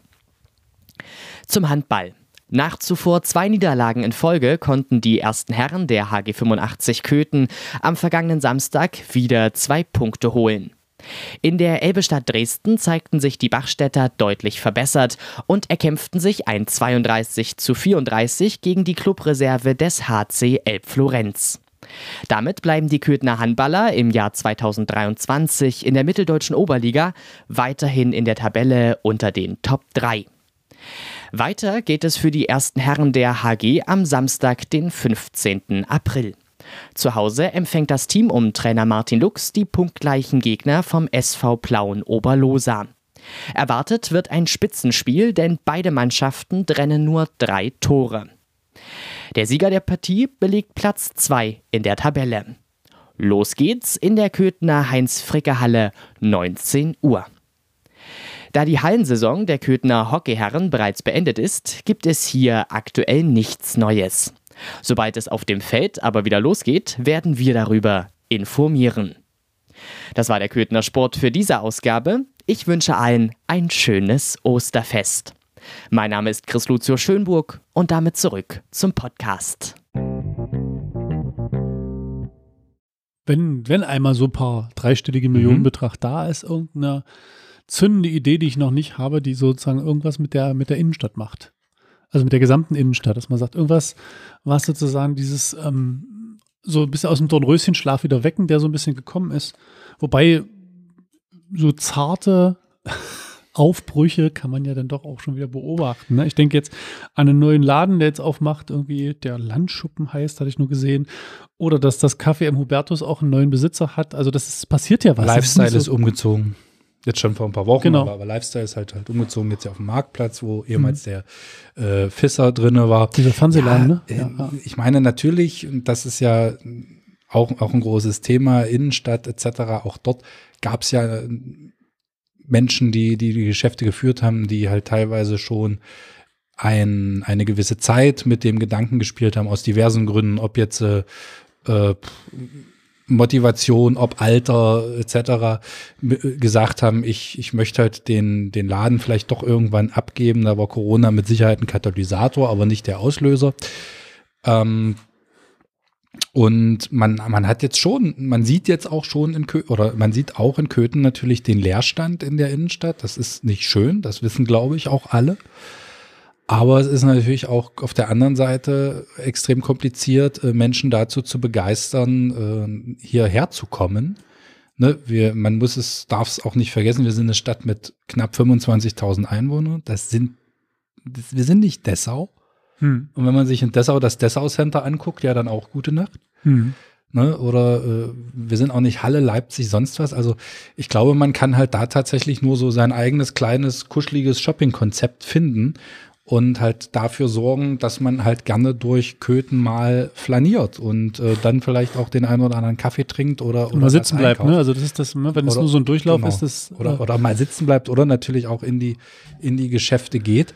Zum Handball. Nach zuvor zwei Niederlagen in Folge konnten die ersten Herren der HG 85 Köthen am vergangenen Samstag wieder zwei Punkte holen. In der Elbestadt Dresden zeigten sich die Bachstädter deutlich verbessert und erkämpften sich ein 32 zu 34 gegen die Clubreserve des HC Elbflorenz. Damit bleiben die Köthner Handballer im Jahr 2023 in der mitteldeutschen Oberliga weiterhin in der Tabelle unter den Top 3. Weiter geht es für die ersten Herren der HG am Samstag, den 15. April. Zu Hause empfängt das Team um Trainer Martin Lux die punktgleichen Gegner vom SV Plauen Oberlosa. Erwartet wird ein Spitzenspiel, denn beide Mannschaften trennen nur drei Tore. Der Sieger der Partie belegt Platz 2 in der Tabelle. Los geht's in der Köthner Heinz-Fricke-Halle, 19 Uhr. Da die Hallensaison der Köthner Hockeyherren bereits beendet ist, gibt es hier aktuell nichts Neues. Sobald es auf dem Feld aber wieder losgeht, werden wir darüber informieren. Das war der Köthner Sport für diese Ausgabe. Ich wünsche allen ein schönes Osterfest. Mein Name ist Chris Lucio Schönburg und damit zurück zum Podcast. Wenn, wenn einmal so ein paar dreistellige Millionenbetrag mhm. da ist, irgendeine zündende Idee, die ich noch nicht habe, die sozusagen irgendwas mit der, mit der Innenstadt macht. Also mit der gesamten Innenstadt, dass man sagt, irgendwas, was sozusagen dieses ähm, so ein bisschen aus dem Dornröschenschlaf wieder wecken, der so ein bisschen gekommen ist. Wobei so zarte Aufbrüche kann man ja dann doch auch schon wieder beobachten. Ne? Ich denke jetzt an einen neuen Laden, der jetzt aufmacht, irgendwie der Landschuppen heißt, hatte ich nur gesehen. Oder dass das Café im Hubertus auch einen neuen Besitzer hat. Also das ist, passiert ja was. Lifestyle ist, so ist umgezogen. Jetzt schon vor ein paar Wochen, genau. aber, aber, Lifestyle ist halt halt umgezogen jetzt ja auf dem Marktplatz, wo ehemals mhm. der äh, Fisser drinne war. Dieser Fernsehladen, ne? ja, ne? Ja. Ich meine natürlich, das ist ja auch, auch ein großes Thema, Innenstadt etc. Auch dort gab es ja Menschen, die, die die Geschäfte geführt haben, die halt teilweise schon ein, eine gewisse Zeit mit dem Gedanken gespielt haben, aus diversen Gründen, ob jetzt äh, äh Motivation, ob Alter etc. gesagt haben, ich, ich möchte halt den, den Laden vielleicht doch irgendwann abgeben. Da war Corona mit Sicherheit ein Katalysator, aber nicht der Auslöser. Ähm, und man, man hat jetzt schon, man sieht jetzt auch schon in Köthen, oder man sieht auch in Köthen natürlich den Leerstand in der Innenstadt. Das ist nicht schön, das wissen, glaube ich, auch alle. Aber es ist natürlich auch auf der anderen Seite extrem kompliziert, äh, Menschen dazu zu begeistern, äh, hierher zu kommen. Ne, wir, man muss es, darf es auch nicht vergessen, wir sind eine Stadt mit knapp 25.000 Einwohnern. Das sind, das, wir sind nicht Dessau. Hm. Und wenn man sich in Dessau das Dessau Center anguckt, ja, dann auch gute Nacht. Hm. Ne, oder äh, wir sind auch nicht Halle, Leipzig, sonst was. Also ich glaube, man kann halt da tatsächlich nur so sein eigenes kleines, kuscheliges Shopping-Konzept finden und halt dafür sorgen, dass man halt gerne durch Köthen mal flaniert und äh, dann vielleicht auch den einen oder anderen Kaffee trinkt oder, oder mal sitzen bleibt. Ne? Also das ist das, ne? wenn es nur so ein Durchlauf genau. ist, das oder, äh oder mal sitzen bleibt oder natürlich auch in die in die Geschäfte geht.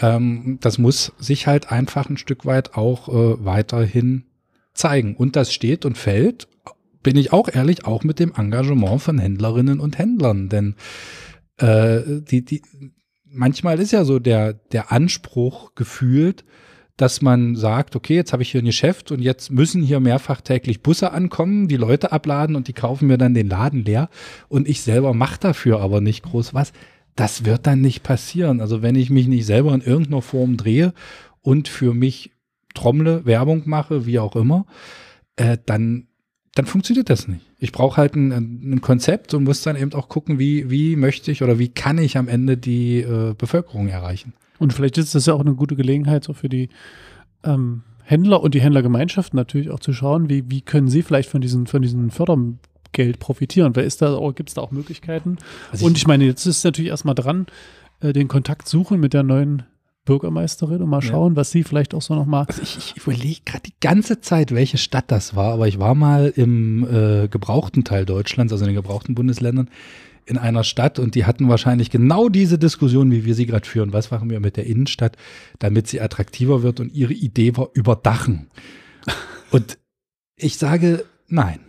Ähm, das muss sich halt einfach ein Stück weit auch äh, weiterhin zeigen. Und das steht und fällt, bin ich auch ehrlich, auch mit dem Engagement von Händlerinnen und Händlern. Denn äh, die, die, manchmal ist ja so der, der Anspruch gefühlt, dass man sagt, okay, jetzt habe ich hier ein Geschäft und jetzt müssen hier mehrfach täglich Busse ankommen, die Leute abladen und die kaufen mir dann den Laden leer und ich selber mache dafür aber nicht groß was. Das wird dann nicht passieren. Also wenn ich mich nicht selber in irgendeiner Form drehe und für mich trommle, Werbung mache, wie auch immer, äh, dann dann funktioniert das nicht. Ich brauche halt ein, ein, Konzept und muss dann eben auch gucken, wie, wie möchte ich oder wie kann ich am Ende die äh, Bevölkerung erreichen. Und vielleicht ist das ja auch eine gute Gelegenheit, so für die ähm, Händler und die Händlergemeinschaft natürlich auch zu schauen, wie, wie können sie vielleicht von diesen, von diesen Fördergeld profitieren. Wer ist da, gibt es da auch Möglichkeiten? Also und ich meine, jetzt ist natürlich erstmal dran, äh, den Kontakt suchen mit der neuen Bürgermeisterin und mal schauen, ja. was sie vielleicht auch so nochmal. Also ich, ich überlege gerade die ganze Zeit, welche Stadt das war, aber ich war mal im äh, gebrauchten Teil Deutschlands, also in den gebrauchten Bundesländern, in einer Stadt und die hatten wahrscheinlich genau diese Diskussion, wie wir sie gerade führen. Was machen wir mit der Innenstadt, damit sie attraktiver wird? Und ihre Idee war überdachen. Und ich sage nein.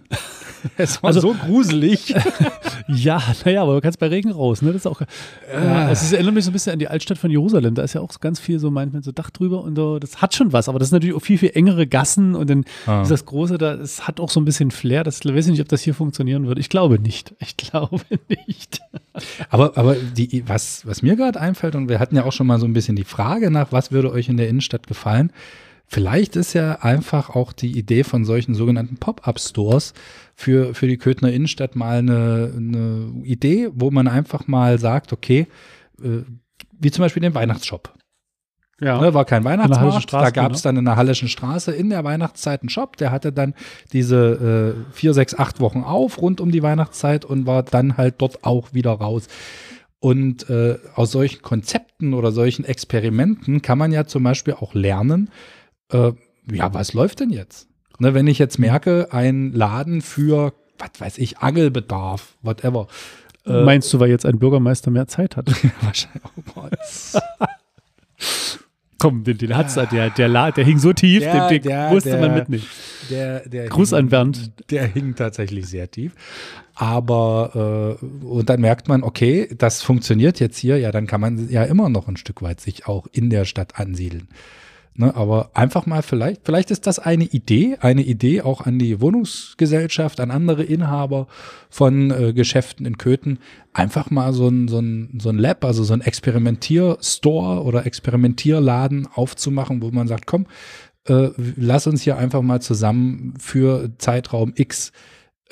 Es war also, so gruselig. ja, naja, aber du kannst bei Regen raus. Ne? Das ist auch, ja, es ist, erinnert mich so ein bisschen an die Altstadt von Jerusalem. Da ist ja auch ganz viel so, meint man, so Dach drüber und so. Das hat schon was, aber das sind natürlich auch viel, viel engere Gassen und dann ah. ist das Große da, es hat auch so ein bisschen Flair. Das weiß ich nicht, ob das hier funktionieren würde. Ich glaube nicht. Ich glaube nicht. aber aber die, was, was mir gerade einfällt, und wir hatten ja auch schon mal so ein bisschen die Frage nach, was würde euch in der Innenstadt gefallen? Vielleicht ist ja einfach auch die Idee von solchen sogenannten Pop-up-Stores für, für die Köthner Innenstadt mal eine, eine Idee, wo man einfach mal sagt, okay, äh, wie zum Beispiel den Weihnachtsshop. Ja. Ne, war kein Weihnachtsmarkt, da gab es genau. dann in der Hallischen Straße in der Weihnachtszeit einen Shop, der hatte dann diese äh, vier, sechs, acht Wochen auf rund um die Weihnachtszeit und war dann halt dort auch wieder raus. Und äh, aus solchen Konzepten oder solchen Experimenten kann man ja zum Beispiel auch lernen, äh, ja, was läuft denn jetzt? Ne, wenn ich jetzt merke, ein Laden für, was weiß ich, Angelbedarf, whatever. Äh, Meinst du, weil jetzt ein Bürgermeister mehr Zeit hat? Wahrscheinlich. Oh. Komm, den, den hat's, der, der, der, der hing so tief, der, den, den der, musste der, man mitnehmen. Der, der Gruß hing, an Bernd. Der hing tatsächlich sehr tief. Aber, äh, und dann merkt man, okay, das funktioniert jetzt hier, ja, dann kann man ja immer noch ein Stück weit sich auch in der Stadt ansiedeln. Ne, aber einfach mal vielleicht, vielleicht ist das eine Idee, eine Idee auch an die Wohnungsgesellschaft, an andere Inhaber von äh, Geschäften in Köthen, einfach mal so ein, so ein, so ein Lab, also so ein Experimentierstore oder Experimentierladen aufzumachen, wo man sagt, komm, äh, lass uns hier einfach mal zusammen für Zeitraum X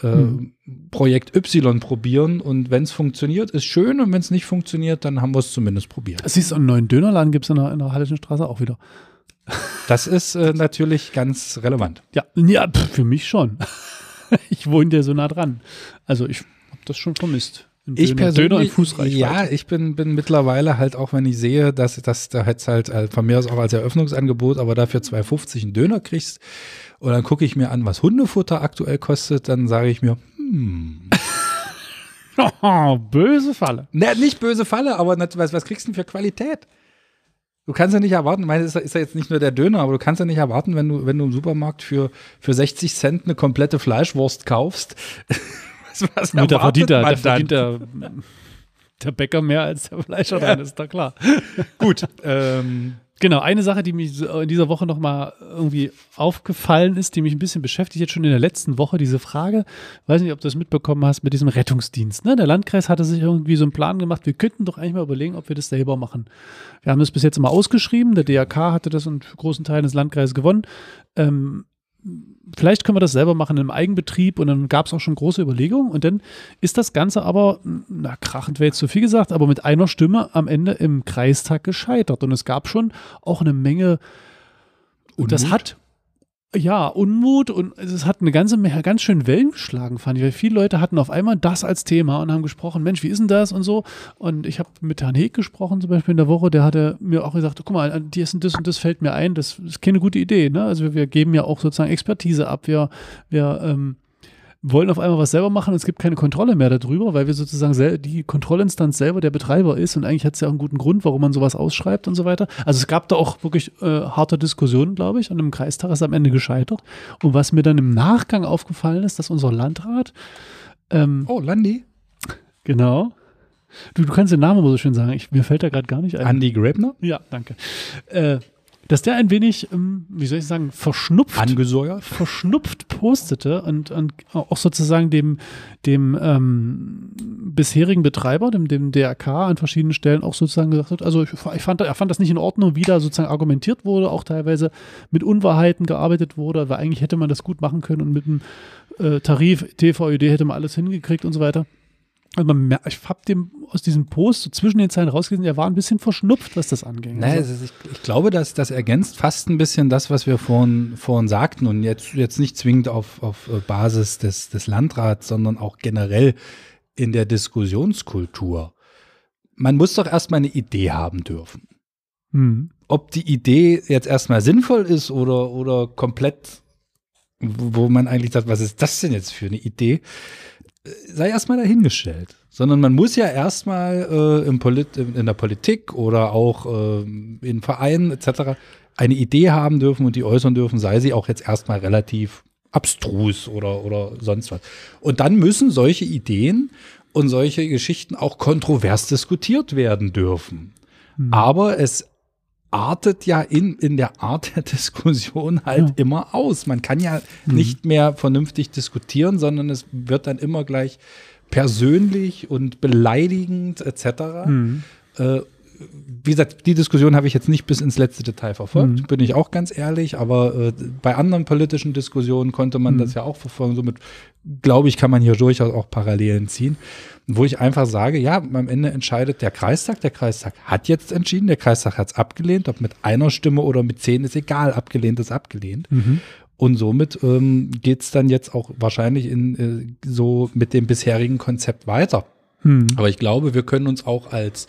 äh, hm. Projekt Y probieren und wenn es funktioniert, ist schön und wenn es nicht funktioniert, dann haben wir es zumindest probiert. Siehst du, einen neuen Dönerladen gibt es in der, in der Hallischen Straße auch wieder. Das ist äh, natürlich ganz relevant. Ja, ja für mich schon. ich wohne ja so nah dran. Also ich habe das schon vermisst. Ich Döner, persönlich, Döner ja, ich bin, bin mittlerweile halt auch, wenn ich sehe, dass, dass da jetzt halt äh, von mir aus auch als Eröffnungsangebot, aber dafür 2,50 einen Döner kriegst und dann gucke ich mir an, was Hundefutter aktuell kostet, dann sage ich mir, hm. böse Falle. Ne, nicht böse Falle, aber was, was kriegst du denn für Qualität? Du kannst ja nicht erwarten, ich meine, ist, ist ja jetzt nicht nur der Döner, aber du kannst ja nicht erwarten, wenn du, wenn du im Supermarkt für, für 60 Cent eine komplette Fleischwurst kaufst. was, was Gut, da verdient, der, da verdient der, der Bäcker mehr als der Fleischer, ja. ist da klar. Gut. ähm, Genau, eine Sache, die mich in dieser Woche nochmal irgendwie aufgefallen ist, die mich ein bisschen beschäftigt, jetzt schon in der letzten Woche, diese Frage, weiß nicht, ob du das mitbekommen hast, mit diesem Rettungsdienst. Ne? Der Landkreis hatte sich irgendwie so einen Plan gemacht, wir könnten doch eigentlich mal überlegen, ob wir das selber machen. Wir haben das bis jetzt immer ausgeschrieben, der DRK hatte das in großen Teilen des Landkreises gewonnen. Ähm, vielleicht können wir das selber machen im Eigenbetrieb und dann gab es auch schon große Überlegungen und dann ist das Ganze aber, na krachend wäre jetzt zu viel gesagt, aber mit einer Stimme am Ende im Kreistag gescheitert. Und es gab schon auch eine Menge und das hat ja, Unmut und es hat eine ganze ganz schön Wellen geschlagen, fand ich, weil viele Leute hatten auf einmal das als Thema und haben gesprochen, Mensch, wie ist denn das und so. Und ich habe mit Herrn Heek gesprochen, zum Beispiel in der Woche, der hatte mir auch gesagt, guck mal, die ist das und das fällt mir ein, das ist keine gute Idee. Ne? Also wir, wir geben ja auch sozusagen Expertise ab, wir, wir ähm, wollen auf einmal was selber machen und es gibt keine Kontrolle mehr darüber, weil wir sozusagen die Kontrollinstanz selber der Betreiber ist und eigentlich hat es ja auch einen guten Grund, warum man sowas ausschreibt und so weiter. Also es gab da auch wirklich äh, harte Diskussionen, glaube ich, und im Kreistag ist am Ende gescheitert. Und was mir dann im Nachgang aufgefallen ist, dass unser Landrat ähm, Oh, Landi? Genau. Du, du kannst den Namen aber so schön sagen. Ich, mir fällt da gerade gar nicht ein. Andy Grabner? Ja, danke. Äh, dass der ein wenig, ähm, wie soll ich sagen, verschnupft, Angesäuert? verschnupft postete und, und auch sozusagen dem, dem ähm, bisherigen Betreiber, dem, dem DRK an verschiedenen Stellen auch sozusagen gesagt hat, also ich, ich fand, er fand das nicht in Ordnung, wie da sozusagen argumentiert wurde, auch teilweise mit Unwahrheiten gearbeitet wurde, weil eigentlich hätte man das gut machen können und mit dem äh, Tarif TVÖD hätte man alles hingekriegt und so weiter. Also man merkt, ich habe dem aus diesem Post so zwischen den Zeilen rausgelesen, er war ein bisschen verschnupft, was das anging. Naja, Also, ich, ich glaube, dass das ergänzt fast ein bisschen das, was wir vorhin, vorhin sagten und jetzt, jetzt nicht zwingend auf, auf äh, Basis des, des Landrats, sondern auch generell in der Diskussionskultur. Man muss doch erstmal eine Idee haben dürfen. hm. Ob die Idee jetzt erstmal sinnvoll ist oder, oder komplett, wo man eigentlich sagt, was ist das denn jetzt für eine Idee, sei erstmal dahingestellt. Sondern man muss ja erstmal äh, im Polit in der Politik oder auch äh, in Vereinen etc. eine Idee haben dürfen und die äußern dürfen, sei sie auch jetzt erstmal relativ abstrus oder, oder sonst was. Und dann müssen solche Ideen und solche Geschichten auch kontrovers diskutiert werden dürfen. Aber es artet ja in, in der Art der Diskussion halt Ja. immer aus. Man kann ja nicht mehr vernünftig diskutieren, sondern es wird dann immer gleich persönlich und beleidigend etc. Hm. Äh, wie gesagt, die Diskussion habe ich jetzt nicht bis ins letzte Detail verfolgt, Mhm. bin ich auch ganz ehrlich, aber äh, bei anderen politischen Diskussionen konnte man Mhm. das ja auch verfolgen. Somit glaube ich, kann man hier durchaus auch Parallelen ziehen, wo ich einfach sage, ja, am Ende entscheidet der Kreistag. Der Kreistag hat jetzt entschieden, der Kreistag hat es abgelehnt, ob mit einer Stimme oder mit zehn ist egal, abgelehnt ist abgelehnt. Mhm. Und somit ähm, geht es dann jetzt auch wahrscheinlich in äh, so mit dem bisherigen Konzept weiter. Hm. Aber ich glaube, wir können uns auch als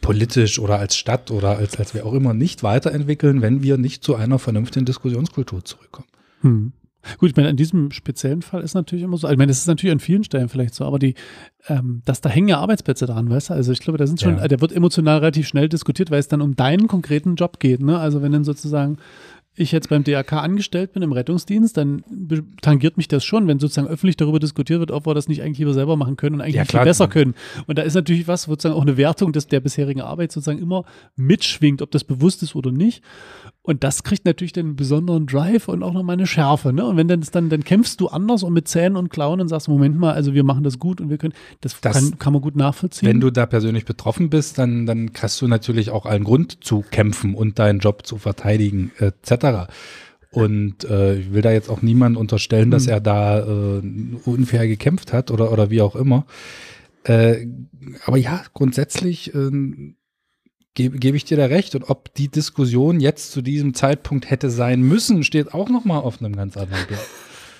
politisch oder als Stadt oder als, als wer auch immer nicht weiterentwickeln, wenn wir nicht zu einer vernünftigen Diskussionskultur zurückkommen. Hm. Gut, ich meine, in diesem speziellen Fall ist natürlich immer so, ich meine, das ist natürlich an vielen Stellen vielleicht so, aber die, ähm, dass da hängen ja Arbeitsplätze dran, weißt du? Also ich glaube, da sind schon, Ja. der wird emotional relativ schnell diskutiert, weil es dann um deinen konkreten Job geht, ne? Also wenn dann sozusagen ich jetzt beim DRK angestellt bin im Rettungsdienst, dann tangiert mich das schon, wenn sozusagen öffentlich darüber diskutiert wird, ob wir das nicht eigentlich lieber selber machen können und eigentlich Ja, viel klar. besser können. Und da ist natürlich was, sozusagen auch eine Wertung des, der bisherigen Arbeit sozusagen immer mitschwingt, ob das bewusst ist oder nicht. Und das kriegt natürlich einen besonderen Drive und auch nochmal eine Schärfe. Ne? Und wenn dann, das dann, dann kämpfst du anders und mit Zähnen und Klauen und sagst, Moment mal, also wir machen das gut und wir können, das, Das- kann, kann man gut nachvollziehen. Wenn du da persönlich betroffen bist, dann, dann hast du natürlich auch allen Grund zu kämpfen und deinen Job zu verteidigen, etc. Und äh, ich will da jetzt auch niemand unterstellen, dass Hm. er da äh, unfair gekämpft hat oder, oder wie auch immer. Äh, aber ja, grundsätzlich ähm, gebe gebe ich dir da recht. Und ob die Diskussion jetzt zu diesem Zeitpunkt hätte sein müssen, steht auch noch mal auf einem ganz anderen Blatt.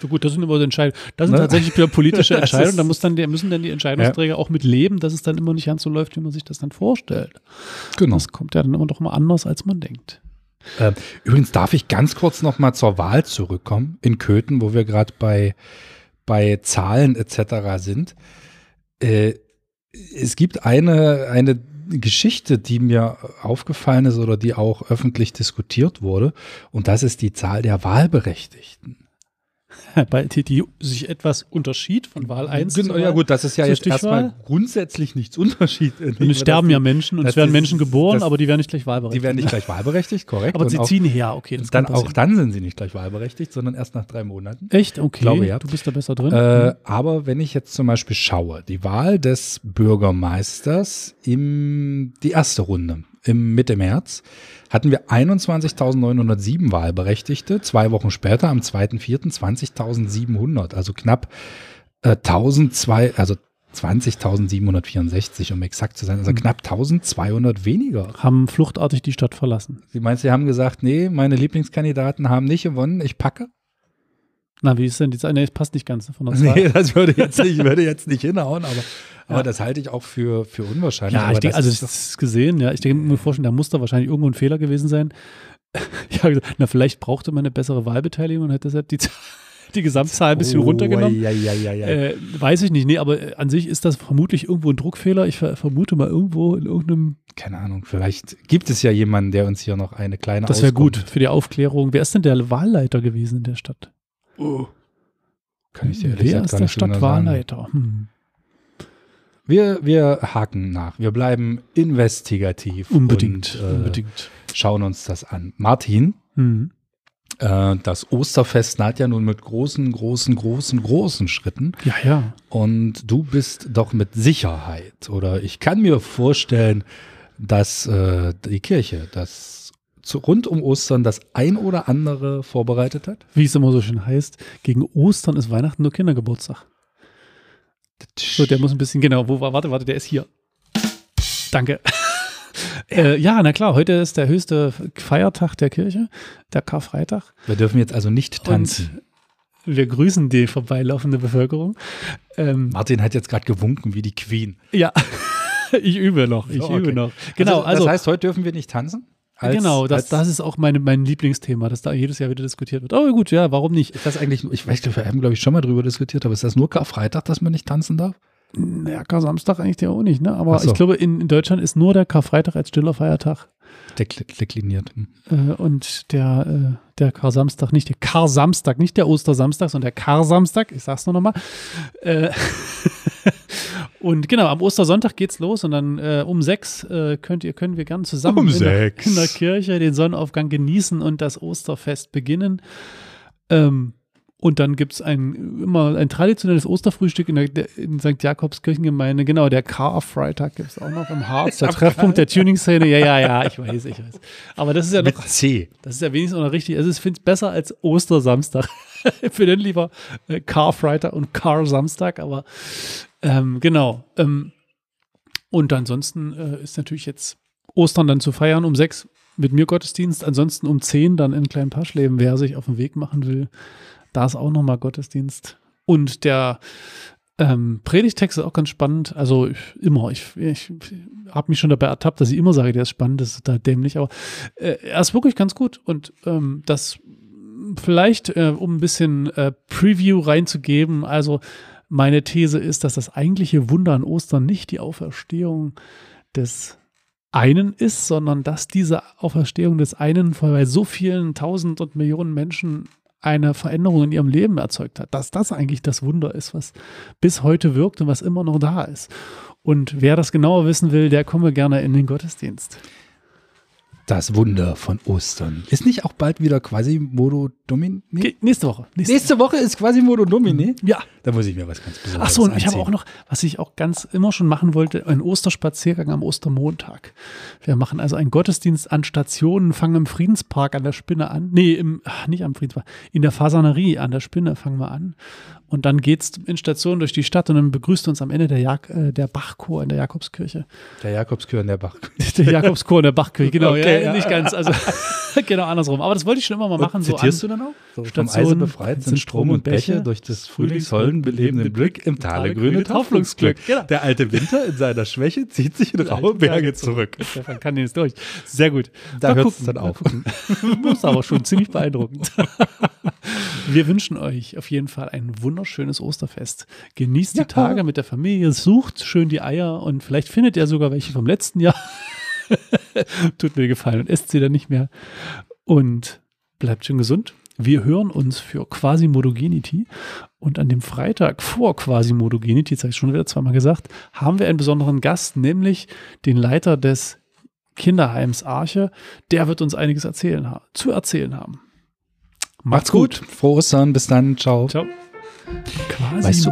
So gut, das sind immer so Entscheidungen. Das sind Ne? tatsächlich wieder politische Entscheidungen. Da muss dann die, müssen dann die Entscheidungsträger auch mit leben, dass es dann immer nicht ganz so läuft, wie man sich das dann vorstellt. Genau. Das kommt ja dann immer doch mal anders, als man denkt. Äh, übrigens darf ich ganz kurz noch mal zur Wahl zurückkommen in Köthen, wo wir gerade bei, bei Zahlen etc. sind. Äh, es gibt eine, eine Geschichte, die mir aufgefallen ist oder die auch öffentlich diskutiert wurde, und das ist die Zahl der Wahlberechtigten. Bei, die, die sich etwas unterschied von Wahl 1 Genau, ja gut, das ist ja jetzt erstmal grundsätzlich nichts Unterschied. Und es sterben ja Menschen und es werden ist- Menschen geboren, aber die werden nicht gleich wahlberechtigt. Die werden nicht gleich wahlberechtigt, korrekt. aber und sie auch, ziehen her, okay. Das dann auch dann sind sie nicht gleich wahlberechtigt, sondern erst nach drei Monaten. Echt? Okay. glaube, ja. Du bist da besser drin. Äh, aber wenn ich jetzt zum Beispiel schaue, die Wahl des Bürgermeisters im die erste Runde im Mitte März hatten wir 21.907 Wahlberechtigte. Zwei Wochen später, am 2.4. 20.700, also knapp äh, 1.002, also 20.764, um exakt zu sein, also Mhm. knapp 1.200 weniger. haben fluchtartig die Stadt verlassen. Sie meinst, Sie haben gesagt, nee, meine Lieblingskandidaten haben nicht gewonnen, ich packe? Na, wie ist denn die Zahl? Nee, das passt nicht ganz von der Zahl. Nee, das würde jetzt nicht, würde jetzt nicht hinhauen, aber, aber Ja. das halte ich auch für, für unwahrscheinlich. Ja, aber ich denke, das also ist ich habe es gesehen, ja. Ich denke mir vorstellen, da muss da wahrscheinlich irgendwo ein Fehler gewesen sein. Ich habe gesagt, na, vielleicht brauchte man eine bessere Wahlbeteiligung und hätte deshalb die, die Gesamtzahl ein bisschen Oh, runtergenommen. Ja, ja, ja, ja. Äh, weiß ich nicht, nee, aber äh, an sich ist das vermutlich irgendwo ein Druckfehler. Ich ver vermute mal irgendwo in irgendeinem. Keine Ahnung, vielleicht gibt es ja jemanden, der uns hier noch eine kleine Das wäre gut für die Aufklärung. Wer ist denn der Wahlleiter gewesen in der Stadt? Kann ich dir ehrlich Wer ist der genau. Stadtwahlleiter? Hm. Wir, wir haken nach. Wir bleiben investigativ. Unbedingt, Und, äh, unbedingt. schauen uns das an. Martin, Mhm. äh, das Osterfest naht ja nun mit großen, großen, großen, großen Schritten. Ja, ja. Und du bist doch mit Sicherheit, oder ich kann mir vorstellen, dass äh, die Kirche das zu, rund um Ostern das ein oder andere vorbereitet hat. Wie es immer so schön heißt, gegen Ostern ist Weihnachten nur Kindergeburtstag. So, der muss ein bisschen, genau, wo war, warte, warte, der ist hier. Danke. äh, ja, na klar, heute ist der höchste Feiertag der Kirche, der Karfreitag. Wir dürfen jetzt also nicht tanzen. Und wir grüßen die vorbeilaufende Bevölkerung. Ähm, Martin hat jetzt gerade gewunken wie die Queen. ja, ich übe noch, ich So, okay. übe noch. Genau, also, das heißt, heute dürfen wir nicht tanzen? Als- genau, das, das ist auch meine, mein Lieblingsthema, das da jedes Jahr wieder diskutiert wird. Aber gut, ja, warum nicht? Ist das eigentlich, ich weiß, wir haben, glaube ich, schon mal drüber diskutiert, aber ist das nur Karfreitag, dass man nicht tanzen darf? Ja, Kar-Samstag eigentlich ja auch nicht, ne? Aber so. ich glaube, in, in Deutschland ist nur der Karfreitag als stiller Feiertag. Dekl dekliniert. Hm. Äh, und der, äh, der Kar-Samstag, nicht der Kar-Samstag, nicht der Ostersamstag, sondern der Kar-Samstag, ich sag's nur nochmal. Äh, und genau, am Ostersonntag geht's los und dann äh, um sechs äh, könnt ihr, können wir gern zusammen Um in, der, in der Kirche den Sonnenaufgang genießen und das Osterfest beginnen. Ähm, und dann gibt es ein, immer ein traditionelles Osterfrühstück in, der, in St. Jakobs Kirchengemeinde. Genau, der Car-Freitag gibt es auch noch im Harz, der Treffpunkt der Tuning-Szene. Ja, ja, ja, ich weiß, ich weiß. Aber das ist ja noch, Mit C. das ist ja wenigstens auch noch richtig. Also ich finde es besser als Ostersamstag. bin dann lieber äh, Car-Freitag und Car-Samstag, aber ähm, genau. Ähm, und ansonsten äh, ist natürlich jetzt Ostern dann zu feiern um sechs mit mir Gottesdienst. Ansonsten um zehn dann in Klein Paschleben, wer sich auf den Weg machen will. Da ist auch nochmal Gottesdienst. Und der ähm, Predigtext ist auch ganz spannend. Also ich, immer, ich, ich habe mich schon dabei ertappt, dass ich immer sage, der ist spannend, das ist da dämlich, aber äh, er ist wirklich ganz gut. Und ähm, das vielleicht, äh, um ein bisschen äh, Preview reinzugeben, also meine These ist, dass das eigentliche Wunder an Ostern nicht die Auferstehung des einen ist, sondern dass diese Auferstehung des einen bei so vielen tausend und Millionen Menschen eine Veränderung in ihrem Leben erzeugt hat, dass das eigentlich das Wunder ist, was bis heute wirkt und was immer noch da ist. Und wer das genauer wissen will, der komme gerne in den Gottesdienst. Das Wunder von Ostern. Ist nicht auch bald wieder Quasimodo Domini? Ge nächste Woche. Nächste Nächste Woche ist Quasimodo Domini. ja. Da muss ich mir was ganz Besonderes Ach so, und ich habe auch noch, was ich auch ganz immer schon machen wollte, einen Osterspaziergang am Ostermontag. Wir machen also einen Gottesdienst an Stationen, fangen im Friedenspark an der Spinne an. Nee, im, ach, nicht am Friedenspark, in der Fasanerie an der Spinne fangen wir an. Und dann geht's in Stationen durch die Stadt und dann begrüßt uns am Ende der, Jak äh, der Bachchor in der Jakobskirche. Der Jakobskür in der Bach. Der Jakobschor in der Bachkirche, genau. Okay, ja, ja. Nicht ganz, also genau andersrum. Aber das wollte ich schon immer mal machen. So Zitierst an, du dann auch? So, vom Eise befreit sind Strom und Bäche durch des Frühlingshollen belebenden Blick im Tale grünet Hoffnungsglück. Genau. Der alte Winter in seiner Schwäche zieht sich in raue Berge zurück. Stefan kann den jetzt durch. Sehr gut. Da hört's gucken, dann auf. Das ist aber schon ziemlich beeindruckend. Wir wünschen euch auf jeden Fall ein wunderschönes Osterfest. Genießt die Ja. Tage mit der Familie, sucht schön die Eier und vielleicht findet ihr sogar welche vom letzten Jahr. Tut mir gefallen und esst sie dann nicht mehr. Und bleibt schön gesund. Wir hören uns für Quasimodogenity und an dem Freitag vor Quasimodogenity, das habe ich schon wieder zweimal gesagt, haben wir einen besonderen Gast, nämlich den Leiter des Kinderheims Arche. Der wird uns einiges erzählen, zu erzählen haben. Macht's gut. Frohe Ostern. Bis dann. Ciao. Ciao. Quasi Weißt du-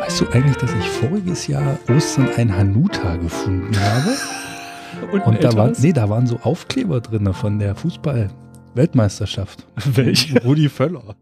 Weißt du eigentlich, dass ich voriges Jahr Ostern ein Hanuta gefunden habe? und, Und da waren, nee, da waren so Aufkleber drin von der Fußball-Weltmeisterschaft. Welche? Rudi Völler.